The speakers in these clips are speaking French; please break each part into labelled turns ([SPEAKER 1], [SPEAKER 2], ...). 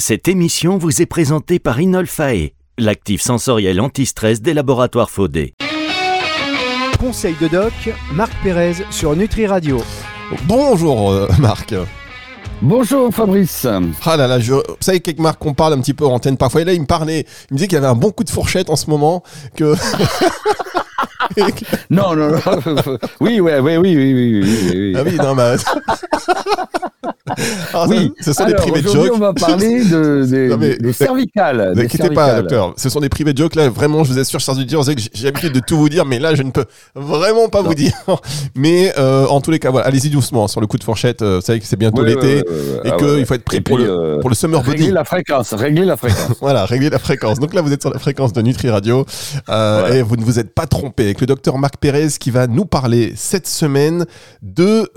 [SPEAKER 1] Cette émission vous est présentée par Inolfae, l'actif sensoriel anti-stress des laboratoires Faudé.
[SPEAKER 2] Conseil de doc, Marc Pérez sur Nutri Radio.
[SPEAKER 3] Bonjour euh, Marc.
[SPEAKER 4] Bonjour Fabrice.
[SPEAKER 3] Ah là là, je, vous savez qu'avec Marc on parle un petit peu en antenne parfois. Et là il me parlait, il me disait qu'il y avait un bon coup de fourchette en ce moment. Que
[SPEAKER 4] non, non, non. Oui, oui, oui, oui, oui, oui,
[SPEAKER 3] Ah oui, non, mais.
[SPEAKER 4] Ah, oui, ce sont des privés jokes. on va parler de, des, mais, des cervicales.
[SPEAKER 3] Ne inquiétez pas, docteur. Ce sont des privés de jokes. Là, vraiment, je vous assure, chers auditeurs, que j'ai l'habitude de tout vous dire, mais là, je ne peux vraiment pas vous dire. Mais euh, en tous les cas, voilà, allez-y doucement sur le coup de fourchette. Euh, vous savez que c'est bientôt l'été et ah qu'il faut être prêt pour, le, euh, pour le summer
[SPEAKER 4] body. Régler la fréquence, régler la fréquence.
[SPEAKER 3] voilà, régler la fréquence. Donc là, vous êtes sur la fréquence de Nutri Radio et vous ne vous êtes pas trompé avec le docteur Marc Pérez qui va nous parler cette semaine de,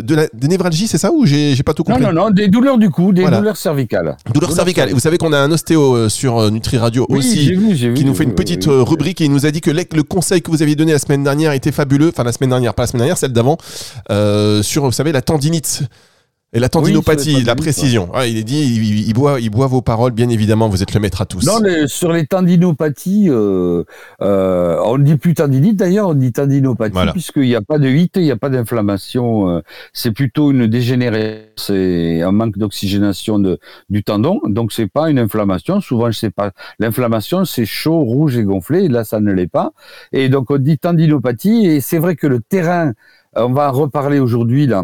[SPEAKER 3] de la, des névralgies, c'est ça ou j'ai pas tout compris
[SPEAKER 4] Non, non, non, des douleurs du cou, des douleurs cervicales.
[SPEAKER 3] Douleurs, cervicales. Et vous savez qu'on a un ostéo euh, sur euh, Nutri Radio aussi qui nous fait une petite euh, rubrique et il nous a dit que le conseil que vous aviez donné la semaine dernière était fabuleux. Enfin, la semaine dernière, pas la semaine dernière, celle d'avant, sur, vous savez, la tendinite. Et la tendinopathie, la précision. il est dit, il, boit, il boit vos paroles, bien évidemment, vous êtes le maître à tous.
[SPEAKER 4] Non, mais sur les tendinopathies, euh, euh, on ne dit plus tendinite d'ailleurs, on dit tendinopathie, puisqu'il n'y a pas de hit, il n'y a pas d'inflammation. Euh, c'est plutôt une dégénérescence c'est un manque d'oxygénation du tendon, donc c'est pas une inflammation. Souvent, je sais pas. L'inflammation, c'est chaud, rouge et gonflé. Et là, ça ne l'est pas. Et donc, on dit tendinopathie. Et c'est vrai que le terrain, on va reparler aujourd'hui là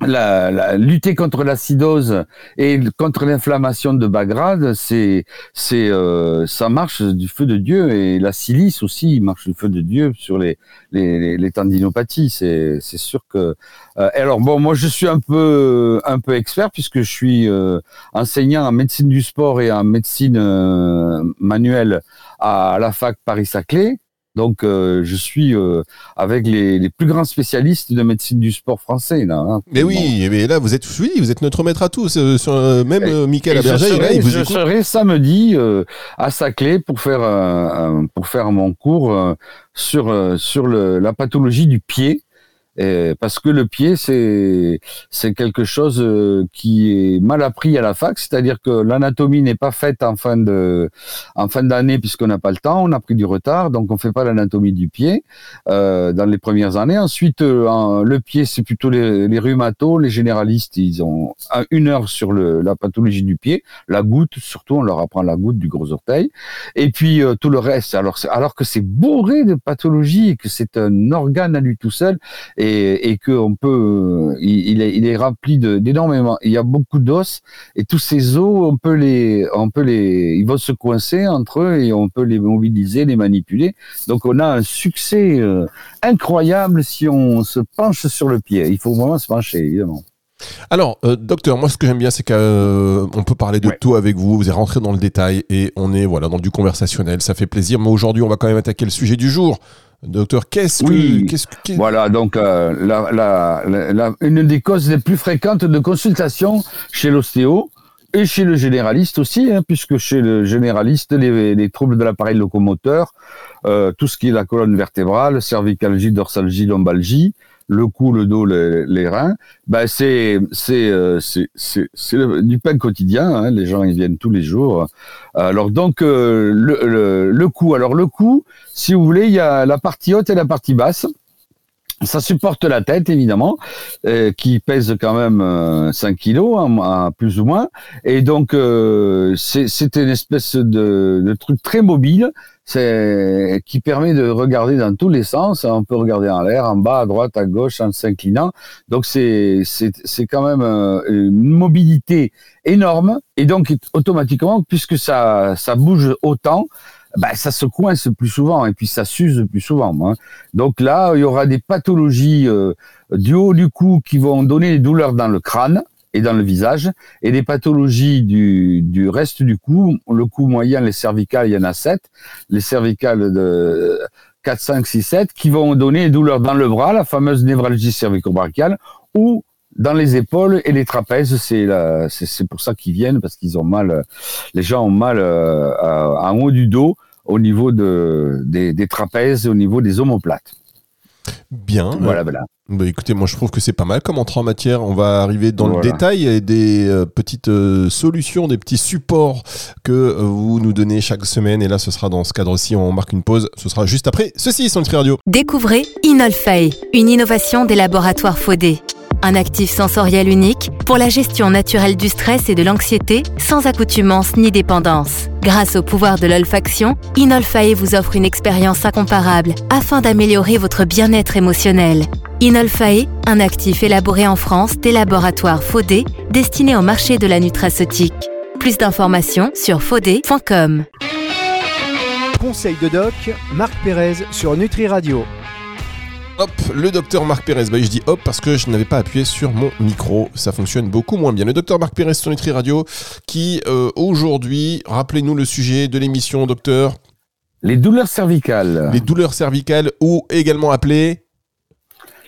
[SPEAKER 4] la, la, lutter contre l'acidose et contre l'inflammation de bas grade, c'est, c'est, euh, ça marche du feu de Dieu et la silice aussi marche du feu de Dieu sur les, les, tendinopathies. C'est, c'est sûr que. Euh, alors bon, moi je suis un peu, un peu expert puisque je suis euh, enseignant en médecine du sport et en médecine manuelle à la fac Paris-Saclay. Donc, euh, je suis euh, avec les, les, plus grands spécialistes de médecine du sport français. Là,
[SPEAKER 3] hein, mais oui, mais là, vous êtes, oui, vous êtes notre maître à tous. Euh, sur, même et, Michael Aberger,
[SPEAKER 4] je
[SPEAKER 3] serai,
[SPEAKER 4] vous je serai samedi à Saclay pour faire pour faire mon cours sur sur le, la pathologie du pied parce que le pied, c'est c'est quelque chose euh, qui est mal appris à la fac, c'est-à-dire que l'anatomie n'est pas faite en fin de en fin d'année puisqu'on n'a pas le temps, on a pris du retard, donc on fait pas l'anatomie du pied euh, dans les premières années. Ensuite, euh, le pied, c'est plutôt les, rhumatos, les généralistes, ils ont une heure sur la pathologie du pied, la goutte, surtout on leur apprend la goutte du gros orteil, et puis euh, tout le reste. Alors alors que c'est bourré de pathologies et que c'est un organe à lui tout seul et, et qu'on peut, il, est, il est rempli d'énormément. Il y a beaucoup d'os et tous ces os, on peut les, on peut les, ils vont se coincer entre eux et on peut les mobiliser, les manipuler. Donc on a un succès euh, incroyable si on se penche sur le pied. Il faut vraiment se pencher, évidemment.
[SPEAKER 3] Alors, euh, docteur, moi ce que j'aime bien, c'est qu'on euh, peut parler de tout avec vous. Vous êtes rentré dans le détail et on est voilà dans du conversationnel. Ça fait plaisir. Mais aujourd'hui, on va quand même attaquer le sujet du jour. Docteur, qu'est-ce
[SPEAKER 4] oui,
[SPEAKER 3] que,
[SPEAKER 4] Voilà, donc euh, la, la, la, une des causes les plus fréquentes de consultation chez l'ostéo et chez le généraliste aussi, hein, puisque chez le généraliste, les, les troubles de l'appareil locomoteur, euh, tout ce qui est la colonne vertébrale, cervicalgie, dorsalgie, lombalgie, le cou, le dos, les, reins, ben c'est c'est euh, c'est c'est du pain quotidien. Hein, les gens ils viennent tous les jours. Alors donc euh, le, le, le cou. Alors le cou, si vous voulez, il y a la partie haute et la partie basse. Ça supporte la tête, évidemment, euh, qui pèse quand même 5 euh, kilos, hein, plus ou moins. Et donc, euh, c'est une espèce de, de, truc très mobile qui permet de regarder dans tous les sens. On peut regarder en l'air, en bas, à droite, à gauche, en s'inclinant. Donc, c'est quand même une mobilité énorme. Et donc, automatiquement, puisque ça, ça bouge autant, bah, ça se coince plus souvent et puis ça s'use plus souvent. Hein. Donc là, il y aura des pathologies euh, du haut du cou qui vont donner des douleurs dans le crâne et dans le visage, et des pathologies du, du reste du cou. Le cou moyen, les cervicales, il y en a 7. Les cervicales de 4, 5, 6, 7, qui vont donner des douleurs dans le bras, la fameuse névralgie cervico-brachiale, ou dans les épaules et les trapèzes, c'est c'est pour ça qu'ils viennent parce qu'ils ont mal. Les gens ont mal euh, en haut du dos, au niveau de, des, des trapèzes, au niveau des omoplates.
[SPEAKER 3] Bien.
[SPEAKER 4] Voilà, voilà.
[SPEAKER 3] Bah, écoutez, moi je trouve que c'est pas mal comme entrée en matière. On va arriver dans le détail et des euh, petites euh, solutions, des petits supports que euh, vous nous donnez chaque semaine. Et là, ce sera dans ce cadre-ci. On marque une pause. Ce sera juste après ceci sur Nutri Radio.
[SPEAKER 5] Découvrez Inolfae, une innovation des laboratoires Faudé. Un actif sensoriel unique pour la gestion naturelle du stress et de l'anxiété sans accoutumance ni dépendance. Grâce au pouvoir de l'olfaction, Inolfae vous offre une expérience incomparable afin d'améliorer votre bien-être émotionnel. Inolfae, un actif élaboré en France des laboratoires Faudé destiné au marché de la nutraceutique. Plus d'informations sur faudé.com.
[SPEAKER 2] Conseil de doc, Marc Pérez sur Nutri Radio.
[SPEAKER 3] Hop, le docteur Marc Pérez. Bah, je dis hop parce que je n'avais pas appuyé sur mon micro. Ça fonctionne beaucoup moins bien. Le docteur Marc Pérez sur Nutri Radio qui euh, aujourd'hui, rappelez-nous le sujet de l'émission, docteur.
[SPEAKER 4] Les douleurs cervicales.
[SPEAKER 3] Les douleurs cervicales ou également appelées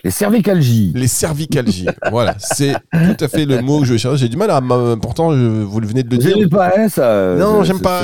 [SPEAKER 4] les cervicalgies.
[SPEAKER 3] Les cervicalgies. voilà, c'est tout à fait le mot que je cherche. J'ai du mal à. Pourtant, vous venez de le dire.
[SPEAKER 4] J'aime pas hein, ça.
[SPEAKER 3] Non, j'aime pas.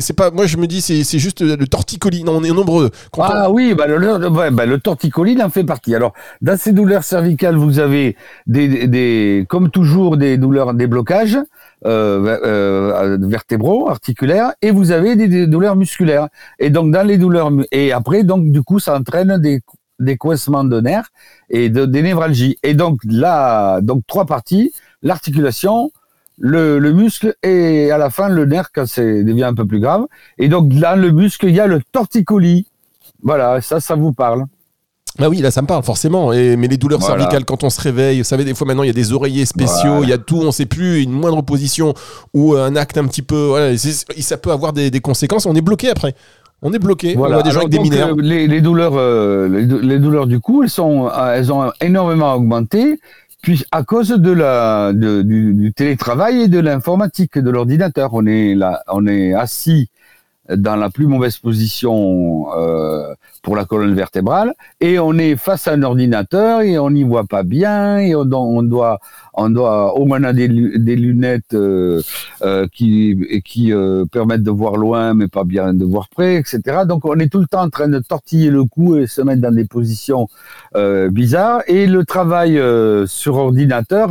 [SPEAKER 3] C'est pas. Moi, je me dis, c'est juste le torticolis. Non, on est nombreux.
[SPEAKER 4] ah oui, bah, le, bah, le torticolis, il en fait partie. Alors, dans ces douleurs cervicales, vous avez des, des comme toujours, des douleurs, des blocages. Euh, euh, vertébraux, articulaires, et vous avez des, des, douleurs musculaires. Et donc dans les douleurs et après donc du coup ça entraîne des des coincements de nerfs et de, des névralgies. Et donc là, donc trois parties l'articulation, le, le, muscle et à la fin le nerf quand c'est devient un peu plus grave. Et donc là, le muscle, il y a le torticolis. Voilà, ça, ça vous parle.
[SPEAKER 3] Ah oui, là ça me parle forcément. Et, mais les douleurs cervicales quand on se réveille, vous savez, des fois maintenant il y a des oreillers spéciaux, il y a tout, on sait plus, une moindre position ou un acte un petit peu, voilà, ça peut avoir des, des conséquences. On est bloqué après. On est bloqué.
[SPEAKER 4] Voilà. On des gens avec des mineurs. Les, douleurs, euh, les, douleurs du cou, elles sont, euh, elles ont énormément augmenté, puis à cause de la, du, du, télétravail et de l'informatique, de l'ordinateur. On est là, on est assis dans la plus mauvaise position euh, pour la colonne vertébrale et on est face à un ordinateur et on n'y voit pas bien et on, on doit on doit au moins des, des lunettes euh, euh, qui qui euh, permettent de voir loin mais pas bien de voir près etc donc on est tout le temps en train de tortiller le cou et se mettre dans des positions euh, bizarres. Et le travail euh, sur ordinateur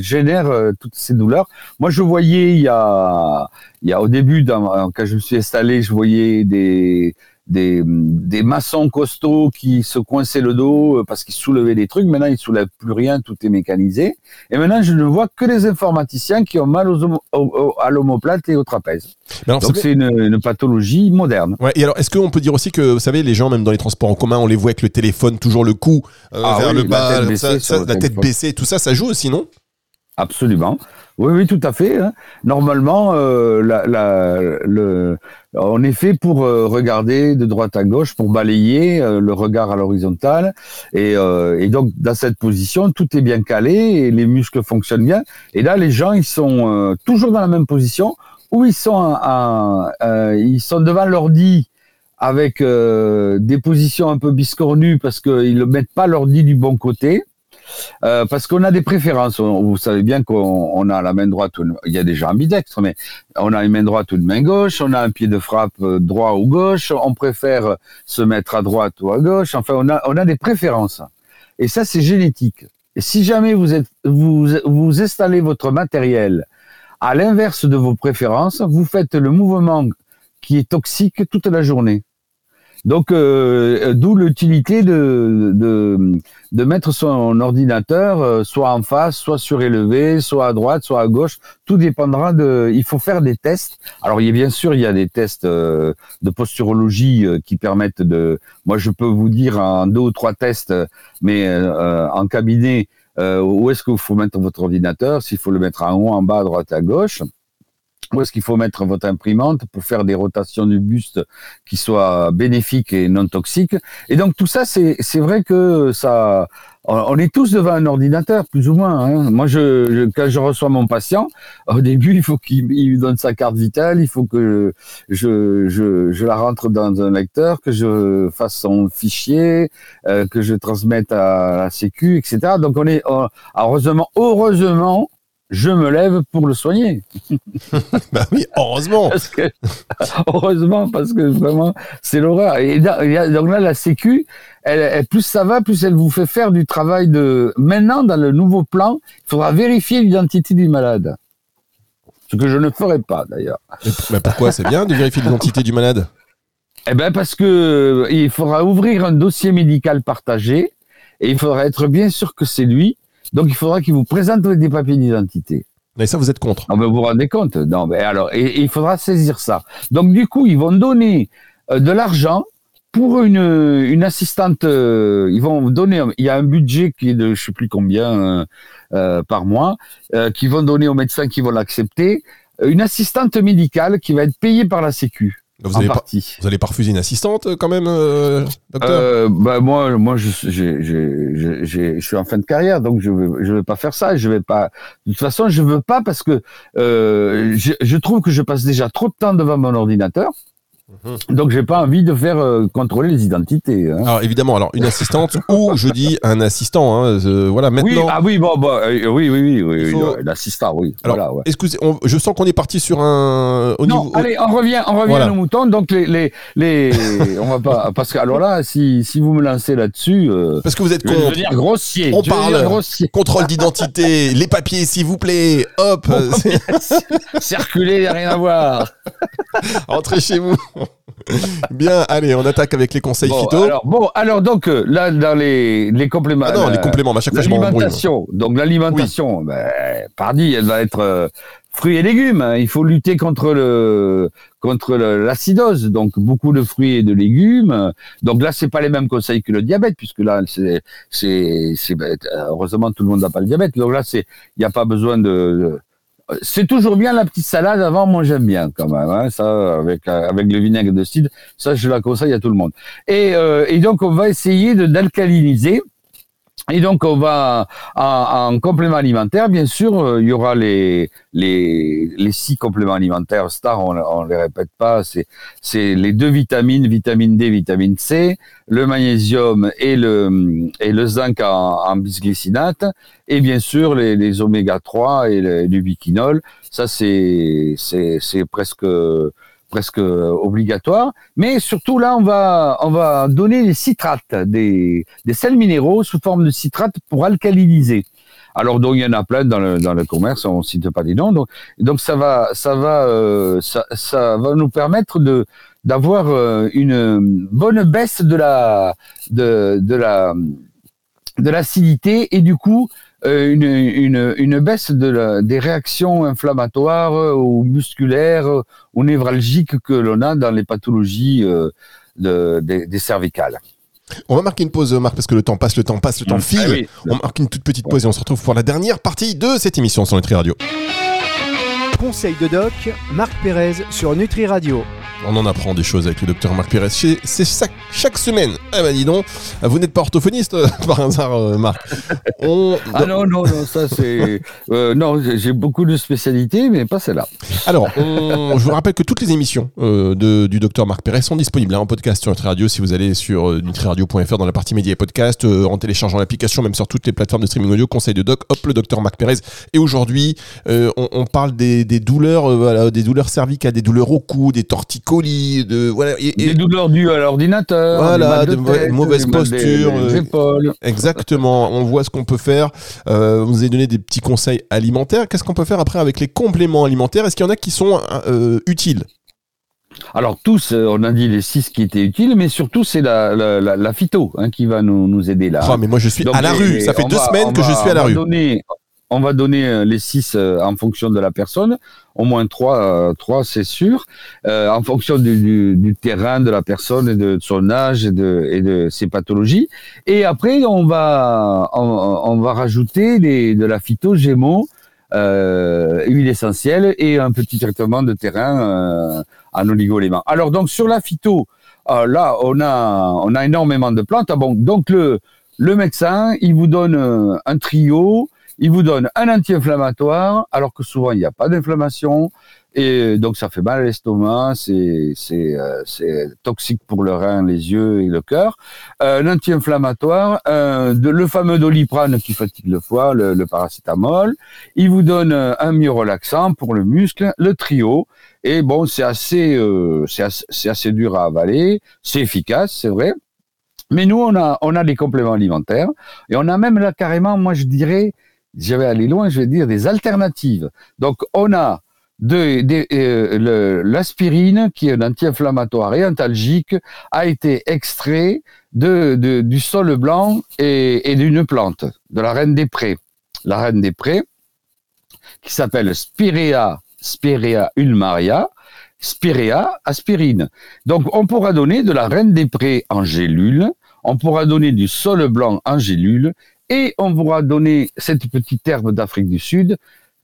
[SPEAKER 4] génère toutes ces douleurs. Moi je voyais il y a il y a au début quand je me suis installé je voyais des des, des maçons costauds qui se coinçaient le dos euh, parce qu'ils soulevaient des trucs. Maintenant, ils soulèvent plus rien, tout est mécanisé. Et maintenant, je ne vois que les informaticiens qui ont mal aux à l'omoplate et au trapèze. Donc, c'est une, une, pathologie moderne.
[SPEAKER 3] Ouais, et alors, est-ce qu'on peut dire aussi que, vous savez, les gens, même dans les transports en commun, on les voit avec le téléphone, toujours le cou euh, ah vers le bas, la tête, la tête baissée, tout ça, ça joue aussi, non?
[SPEAKER 4] Absolument. Oui, oui, tout à fait. Hein. Normalement, euh, la, on est fait pour euh, regarder de droite à gauche, pour balayer euh, le regard à l'horizontale. Et, euh, et, donc, dans cette position, tout est bien calé et les muscles fonctionnent bien. Et là, les gens, ils sont toujours dans la même position, où ils sont, ils sont devant l'ordi avec des positions un peu biscornues parce qu'ils ne mettent pas l'ordi du bon côté. Euh, parce qu'on a des préférences. vous savez bien qu'on a la main droite, il y a déjà ambidextre, mais on a une main droite ou une main gauche, on a un pied de frappe euh, droit ou gauche, on préfère se mettre à droite ou à gauche. Enfin, on a, on a des préférences. Et ça, c'est génétique. Et si jamais vous, êtes, vous, vous installez votre matériel à l'inverse de vos préférences, vous faites le mouvement qui est toxique toute la journée. Donc, euh, euh, d'où l'utilité de, de, mettre son ordinateur euh, soit en face, soit surélevé, soit à droite, soit à gauche. Tout dépendra de. Il faut faire des tests. Alors, il y a bien sûr, il y a des tests de posturologie qui permettent de. Moi, je peux vous dire en deux ou trois tests, mais en cabinet, où est-ce qu'il faut mettre votre ordinateur? S'il faut le mettre en haut, en bas, à droite, à gauche où est-ce qu'il faut mettre votre imprimante pour faire des rotations du buste qui soient bénéfiques et non toxiques. Et donc tout ça, c'est vrai que ça, on est tous devant un ordinateur, plus ou moins. Hein. Moi, je, quand je reçois mon patient, au début, il faut qu'il me donne sa carte vitale, il faut que je, je, je, la rentre dans un lecteur, que je fasse son fichier, euh, que je transmette à la Sécu, etc. Donc on est, heureusement, heureusement, je me lève pour le soigner.
[SPEAKER 3] bah oui, heureusement.
[SPEAKER 4] heureusement, parce que vraiment, c'est l'horreur. Et donc là, la Sécu, elle, plus ça va, plus elle vous fait faire du travail de. Maintenant, dans le nouveau plan, il faudra vérifier l'identité du malade. Ce que je ne ferai pas d'ailleurs.
[SPEAKER 3] Mais pourquoi? C'est bien de vérifier l'identité du malade?
[SPEAKER 4] Eh bien, parce que il faudra ouvrir un dossier médical partagé et il faudra être bien sûr que c'est lui donc il faudra qu'il vous présente des papiers d'identité.
[SPEAKER 3] Mais ça, vous êtes contre
[SPEAKER 4] ah, Vous vous rendez compte? Non, mais alors, et, il faudra saisir ça. Donc du coup, ils vont donner euh, de l'argent pour une, une assistante. Euh, ils vont donner. Il y a un budget qui est de je sais plus combien euh, par mois, qui vont donner aux médecins qui vont l'accepter. Une assistante médicale qui va être payée par la Sécu.
[SPEAKER 3] Vous allez, pas, vous allez pas refuser une assistante quand même, euh, docteur?
[SPEAKER 4] Euh, bah moi, moi, je, je, suis en fin de carrière, donc je veux, je veux pas faire ça. Je vais pas. De toute façon, je veux pas parce que euh, je, je trouve que je passe déjà trop de temps devant mon ordinateur. Mhm. Donc j'ai pas envie de faire euh, contrôler les identités. Hein.
[SPEAKER 3] Alors évidemment, alors une assistante ou je dis un assistant. Hein, voilà maintenant.
[SPEAKER 4] Oui, ah oui, bon, bah, euh, oui, oui, oui, oui, l'assistant, oui.
[SPEAKER 3] Alors, voilà, ouais. excusez, je sens qu'on est parti sur un.
[SPEAKER 4] Au non, allez, on revient, on revient à nos moutons. Donc les, les, les on va pas, parce que alors là, si, si vous me lancez là-dessus, euh,
[SPEAKER 3] parce que vous êtes contre.
[SPEAKER 4] Je grossier.
[SPEAKER 3] On parle grossier. contrôle d'identité, les papiers, s'il vous plaît. Hop.
[SPEAKER 4] Circuler, rien à voir.
[SPEAKER 3] Entrez chez vous. Bien, allez, on attaque avec les conseils phyto.
[SPEAKER 4] Alors, bon, alors donc euh, là dans les, les compléments.
[SPEAKER 3] Ah non, les compléments, à chaque fois je
[SPEAKER 4] L'alimentation. Donc l'alimentation, ben, pardi, elle va être euh, fruits et légumes. Hein. Il faut lutter contre le contre l'acidose. Donc beaucoup de fruits et de légumes. Donc là, c'est pas les mêmes conseils que le diabète, puisque là, c'est c'est heureusement tout le monde n'a pas le diabète. Donc là, c'est il n'y a pas besoin de c'est toujours bien la petite salade avant, moi j'aime bien quand même. Hein, ça, avec avec le vinaigre de cidre, ça je la conseille à tout le monde. Et, euh, et donc on va essayer de d'alcaliniser et donc, on va en, complément alimentaire, bien sûr, euh, il y aura les les, les six compléments alimentaires Star, on, on les répète pas, c'est les deux vitamines, vitamine D, vitamine C, le magnésium et le et le zinc en, en bisglycinate, et bien sûr les, les oméga 3 et le, biquinol. Ça, c'est presque presque obligatoire. Mais surtout là, on va, on va donner des citrates, des, des sels minéraux sous forme de citrates pour alcaliniser. Alors donc il y en a plein dans le, dans le commerce, on cite pas des noms. Donc, donc ça va, ça va, euh, ça, ça, va nous permettre de d'avoir euh, une bonne baisse de la de, de la de l'acidité et du coup euh, une, une, une, baisse de la, des réactions inflammatoires euh, ou musculaires euh, ou névralgiques que l'on a dans les pathologies de, des, cervicales.
[SPEAKER 3] On va marquer une pause, Marc, parce que le temps passe, le temps passe, le temps mmh. file. Ah on marque une toute petite pause et on se retrouve pour la dernière partie de cette émission sur Nutri Radio.
[SPEAKER 2] Conseil de doc, Marc Pérez sur Nutri Radio.
[SPEAKER 3] On en apprend des choses avec le docteur Marc Pérez. C'est chaque, semaine. Ah bah dis donc, vous n'êtes pas orthophoniste par hasard, euh, Marc
[SPEAKER 4] Ah non, non, non, ça c'est... Euh, non, j'ai beaucoup de spécialités, mais pas celle-là.
[SPEAKER 3] Alors, je vous rappelle que toutes les émissions euh, de, du docteur Marc Pérez sont disponibles hein, en podcast sur Nutri Radio. Si vous allez sur nutriradio.fr dans la partie médias et podcast, en téléchargeant l'application, même sur toutes les plateformes de streaming audio, conseil de doc, hop, le docteur Marc Pérez. Et aujourd'hui, on, parle des, des douleurs, voilà, des douleurs cervicales, des douleurs au cou, des torticolis de voilà
[SPEAKER 4] et, des douleurs dues à l'ordinateur,
[SPEAKER 3] voilà, de, mauvaise posture, euh, exactement. On voit ce qu'on peut faire. Euh, vous avez donné des petits conseils alimentaires. Qu'est-ce qu'on peut faire après avec les compléments alimentaires? Est-ce qu'il y en a qui sont euh, utiles?
[SPEAKER 4] Alors tous, on a dit les six qui étaient utiles, mais surtout c'est la, la, phyto hein, qui va nous, nous aider là.
[SPEAKER 3] Oh, mais moi je suis à la rue. Ça fait deux semaines que je suis à la rue.
[SPEAKER 4] Donner, on va donner euh, les six euh, en fonction de la personne, au moins trois, euh, trois c'est sûr, en fonction du, terrain de la personne et de son âge et de, ses pathologies. Et après, on va, on, va rajouter de la phyto gémeaux, huile essentielle et un petit traitement de terrain en oligoéléments. Alors donc sur la phyto, là on a, on a énormément de plantes. Ah bon, donc le, le médecin, il vous donne un trio il vous donne un anti-inflammatoire, alors que souvent il n'y a pas d'inflammation. Et donc ça fait mal à l'estomac, c'est euh, toxique pour le rein, les yeux et le cœur. Euh, un anti-inflammatoire, de, le fameux doliprane qui fatigue le foie, le, le paracétamol. Il vous donne un mieux relaxant pour le muscle, le trio. Et bon, c'est assez, euh, c'est assez, assez dur à avaler, c'est efficace, c'est vrai. Mais nous, on a, on a des compléments alimentaires et on a même là carrément, moi je dirais, je vais aller loin, je vais dire des alternatives. Donc on a de, euh, l'aspirine, qui est un anti-inflammatoire et antalgique, a été extrait de, du sol blanc et, et d'une plante, de la reine des prés. La reine des prés, qui s'appelle Spirea, Spirea ulmaria, Spirea aspirine. Donc on pourra donner de la reine des prés en gélule, on pourra donner du sol blanc en gélule, et on pourra donner cette petite herbe d'Afrique du Sud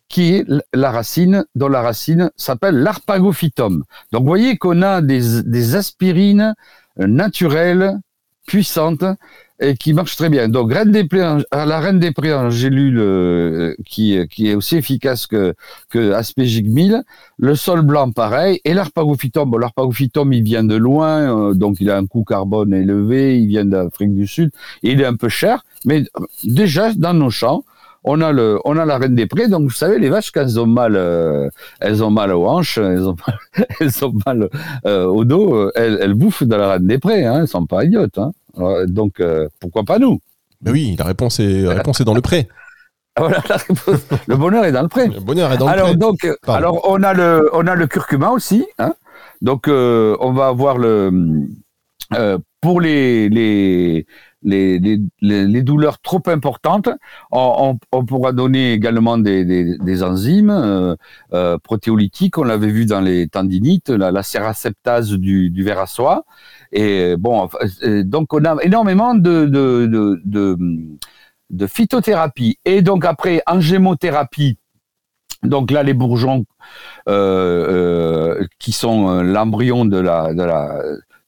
[SPEAKER 4] qui est la racine, dont la racine s'appelle l'arpagophytum. Donc vous voyez qu'on a des, des aspirines naturelles, puissantes, et qui marchent très bien. Donc reine des la reine des prés en gélule euh, qui, qui est aussi efficace que, que Aspegic 1000, le sol blanc pareil, et l'arpagophytum. Bon, l'arpagophytum il vient de loin, euh, donc il a un coût carbone élevé, il vient d'Afrique du Sud, il est un peu cher, mais déjà dans nos champs, on a le, on a la reine des prés. Donc vous savez, les vaches quand elles ont mal, euh, elles ont mal aux hanches, elles ont mal, elles ont mal euh, au dos, euh, elles, elles, bouffent de la reine des prés. Hein, elles sont pas idiotes. Hein. Donc pourquoi pas nous?
[SPEAKER 3] Mais oui, la réponse est, la réponse est dans le.
[SPEAKER 4] Voilà, le bonheur est dans le pré.
[SPEAKER 3] Le bonheur est dans
[SPEAKER 4] alors,
[SPEAKER 3] le pré.
[SPEAKER 4] Donc, alors on a le, on a le curcuma aussi. Hein donc on va avoir le pour les, les les, douleurs trop importantes, on, pourra donner également des, enzymes euh, euh, protéolytiques. On l'avait vu dans les tendinites, la, la du, du ver à soie. Et bon, donc on a énormément de, phytothérapie. Et donc après, en gémothérapie, donc là, les bourgeons euh, euh, qui sont euh, l'embryon de la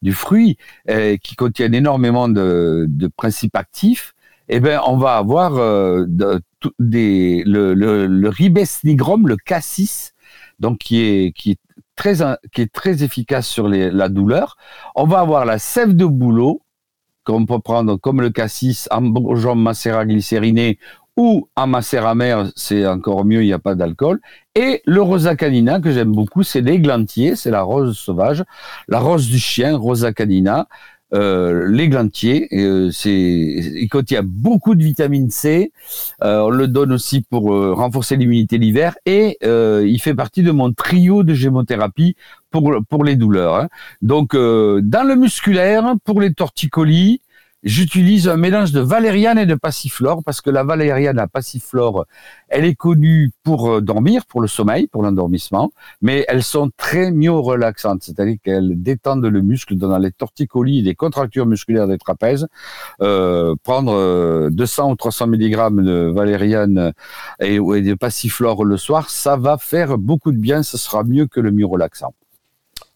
[SPEAKER 4] du fruit euh, qui contiennent énormément de, de, principes actifs, eh ben on va avoir euh, de, des, le, le, le ribes le cassis, donc qui est qui est très qui est très efficace sur les, la douleur. On va avoir la sève de bouleau qu'on peut prendre comme le cassis, ambrogeon macérat glycériné ou en macérat c'est encore mieux, il n'y a pas d'alcool. Et le rosa canina, que j'aime beaucoup, c'est l'églantier, c'est la rose sauvage, la rose du chien, rosa canina. Euh, l'églantier, euh, c'est, il contient beaucoup de vitamine C. Euh, on le donne aussi pour euh, renforcer l'immunité l'hiver et euh, il fait partie de mon trio de gémothérapie pour pour les douleurs. Hein. Donc dans le musculaire, pour les torticolis, J'utilise un mélange de valériane et de passiflore parce que la valériane, la passiflore, elle est connue pour euh, dormir, pour le sommeil, pour l'endormissement, mais elles sont très myorelaxantes, c'est-à-dire qu'elles détendent le muscle, donnant les torticolis, des contractures musculaires des trapèzes. Euh, prendre 200 euh, ou 300 mg de valériane et, et de passiflore le soir, ça va faire beaucoup de bien, ce sera mieux que le myorelaxant.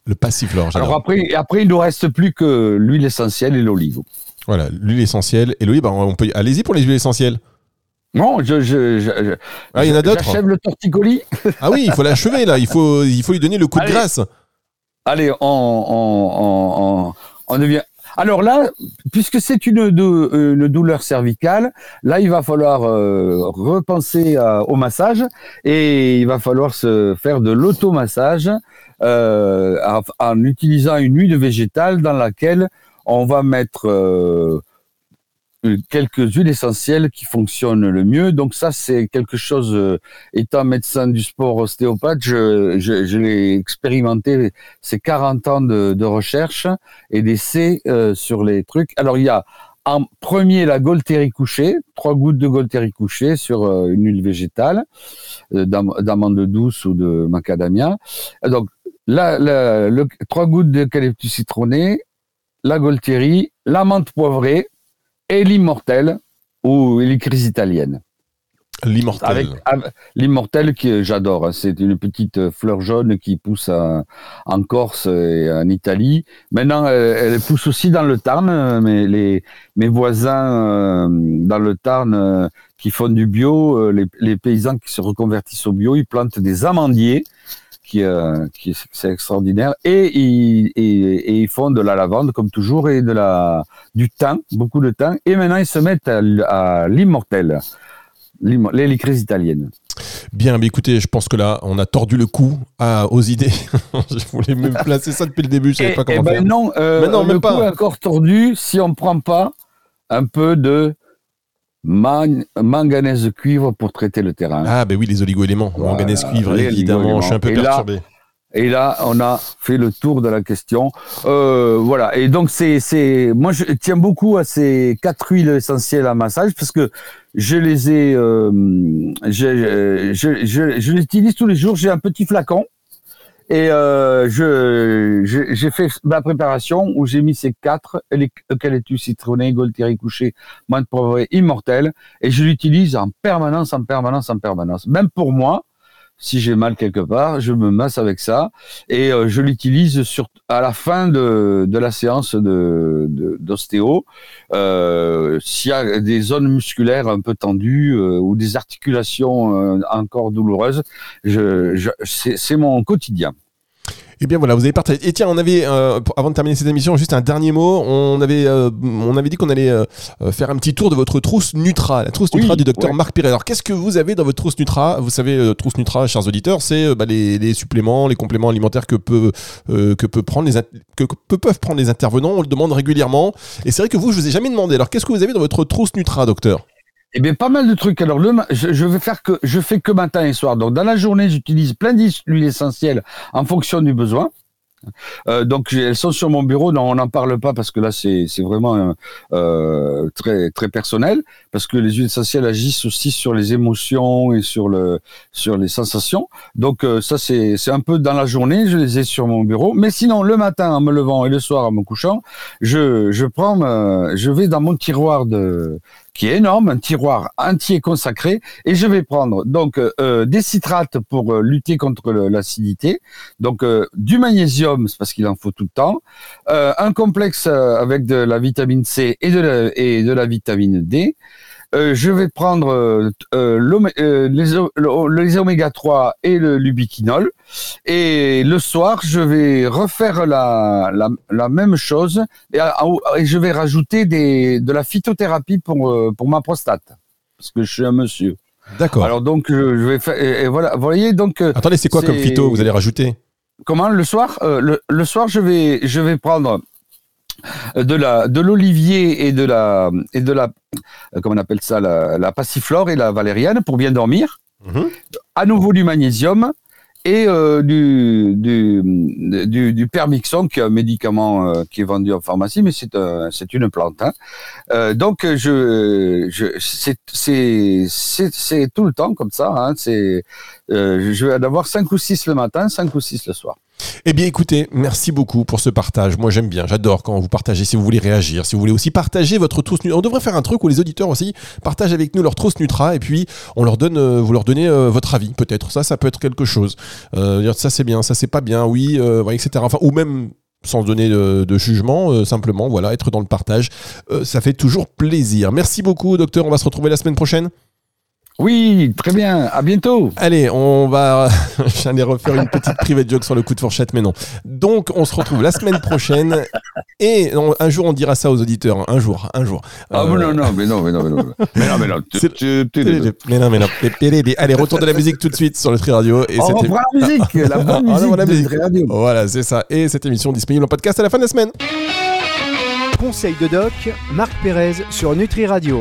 [SPEAKER 3] Le passiflore.
[SPEAKER 4] Alors après, après, il ne nous reste plus que l'huile essentielle et l'olive.
[SPEAKER 3] Voilà, l'huile essentielle et l'huile, bah, on peut. Allez-y pour les huiles essentielles.
[SPEAKER 4] Non, je, je,
[SPEAKER 3] ah, il y en a d'autres.
[SPEAKER 4] J'achève le torticolis.
[SPEAKER 3] ah oui, il faut l'achever là. Il faut, il faut lui donner le coup de grâce.
[SPEAKER 4] Allez, on, on, on, on, devient. Alors là, puisque c'est une, une, douleur cervicale, là il va falloir euh, repenser au massage et il va falloir se faire de l'automassage euh, en, en utilisant une huile végétale dans laquelle on va mettre euh, quelques huiles essentielles qui fonctionnent le mieux. Donc ça, c'est quelque chose, euh, étant médecin du sport ostéopathe, je, je, l'ai expérimenté, c'est 40 ans de, recherche et d'essais euh, sur les trucs. Alors il y a en premier la Golteri couchée, trois gouttes de Golteri couchée sur une huile végétale, d'amande douce ou de macadamia. Donc là, le, trois gouttes d'eucalyptus citronné, la Goltieri, la menthe poivrée et l'immortel ou les crises italiennes.
[SPEAKER 3] L'immortel. Avec,
[SPEAKER 4] l'immortel que j'adore. Hein. C'est une petite fleur jaune qui pousse en Corse et en Italie. Maintenant, elle, pousse aussi dans le Tarn. Mais les, mes voisins euh, dans le Tarn euh, qui font du bio, euh, les, les, paysans qui se reconvertissent au bio, ils plantent des amandiers qui, euh, qui c'est extraordinaire. Et ils, et, ils font de la lavande comme toujours et de la du thym, beaucoup de thym. Et maintenant ils se mettent à, à l'immortel, l'hélicrise italienne.
[SPEAKER 3] Bien, mais écoutez, je pense que là, on a tordu le cou à, aux idées. je voulais me placer ça depuis le début, je savais pas comment
[SPEAKER 4] et
[SPEAKER 3] ben faire.
[SPEAKER 4] Non, euh, non, le pas. cou est encore tordu si on prend pas un peu de manganèse cuivre pour traiter le terrain.
[SPEAKER 3] Ah, ben oui, les oligo-éléments. manganèse cuivre, évidemment. Je suis un peu perturbé.
[SPEAKER 4] et là, on a fait le tour de la question. Euh, voilà. Et donc, c'est, c'est, moi, je tiens beaucoup à ces quatre huiles essentielles à massage parce que je les ai, euh, je, je, je, je les utilise tous les jours. J'ai un petit flacon et euh, je, j'ai fait ma préparation où j'ai mis ces quatre eucalyptus citronné, Golteri couché, menthe poivrée, immortel, et je l'utilise en permanence, en permanence, en permanence. Même pour moi, si j'ai mal quelque part, je me masse avec ça et euh, je l'utilise sur à la fin de, de la séance de d'ostéo. Euh, S'il y a des zones musculaires un peu tendues euh, ou des articulations euh, encore douloureuses, je, je c'est mon quotidien.
[SPEAKER 3] Eh bien voilà, vous avez partagé. Et tiens, on avait, euh, avant de terminer cette émission, juste un dernier mot. On avait, euh, on avait dit qu'on allait euh, faire un petit tour de votre trousse Nutra, la trousse Nutra du docteur Marc Piré. Alors qu'est-ce que vous avez dans votre trousse Nutra? Vous savez, trousse Nutra, chers auditeurs, c'est bah, les, suppléments, les compléments alimentaires que, peut, que, peut prendre les que, peuvent prendre les intervenants. On le demande régulièrement. Et c'est vrai que vous, je vous ai jamais demandé. Alors qu'est-ce que vous avez dans votre trousse Nutra, docteur?
[SPEAKER 4] Eh bien, pas mal de trucs. Alors, je, je vais faire que je fais que matin et soir. Donc, dans la journée, j'utilise plein d'huiles essentielles en fonction du besoin. Euh, donc elles sont sur mon bureau. Non, on n'en parle pas parce que là c'est vraiment euh, très très personnel parce que les huiles essentielles agissent aussi sur les émotions et sur le sur les sensations. Donc euh, ça c'est c'est un peu dans la journée, je les ai sur mon bureau. Mais sinon le matin en me levant et le soir en me couchant, je je prends je vais dans mon tiroir de qui est énorme, un tiroir entier consacré, et je vais prendre donc euh, des citrates pour euh, lutter contre l'acidité, donc euh, du magnésium, c'est parce qu'il en faut tout le temps, un complexe avec de la vitamine C et de la vitamine D, euh, je vais prendre euh, euh, les, les, oméga 3 et le lubiquinol. Et le soir, je vais refaire la, la, la même chose et, et, je vais rajouter des, de la phytothérapie pour, pour ma prostate. Parce que je suis un monsieur.
[SPEAKER 3] D'accord.
[SPEAKER 4] Alors donc, je vais faire. Et, voilà, vous voyez, donc.
[SPEAKER 3] Attendez, c'est quoi comme phyto vous allez rajouter?
[SPEAKER 4] Comment? Le soir? Le, le, soir, je vais, je vais prendre de la de l'olivier et de la et de la euh, comment on appelle ça la, la passiflore et la valériane pour bien dormir. Mhm. À nouveau du magnésium et euh, du, du, du, du, permixon, qui est un médicament euh, qui est vendu en pharmacie, mais c'est c'est une plante. Hein. Euh, donc je, je c'est tout le temps comme ça. Hein. C'est je vais en avoir cinq ou six le matin, cinq ou six le soir.
[SPEAKER 3] Eh bien, écoutez, merci beaucoup pour ce partage. Moi, j'aime bien, j'adore quand vous partagez. Si vous voulez réagir, si vous voulez aussi partager votre trousse Nutra, on devrait faire un truc où les auditeurs aussi partagent avec nous leur trousse Nutra et puis on leur donne, euh, vous leur donnez euh, votre avis, peut-être. Ça, ça peut être quelque chose. Euh, ça, c'est bien, ça, c'est pas bien, oui, etc. Ou même sans donner de, jugement, simplement, voilà, être dans le partage. ça fait toujours plaisir. Merci beaucoup, docteur. On va se retrouver la semaine prochaine.
[SPEAKER 4] Oui, très bien. À bientôt.
[SPEAKER 3] Allez, on va. J'allais refaire une petite private joke sur le coup de fourchette, mais non. Donc, on se retrouve la semaine prochaine. Et un jour, on dira ça aux auditeurs. Un jour, un jour.
[SPEAKER 4] Ah, euh... non, non, mais non, mais non, mais non. Mais non, mais non.
[SPEAKER 3] Mais non, mais non. Allez, retour de la musique tout de suite sur le Tri Radio.
[SPEAKER 4] Et on reprend la musique, la bonne musique, la musique. Radio.
[SPEAKER 3] Voilà, c'est ça. Et cette émission disponible en podcast à la fin de la semaine.
[SPEAKER 2] Conseil de doc, Marc Pérez sur Nutri Radio.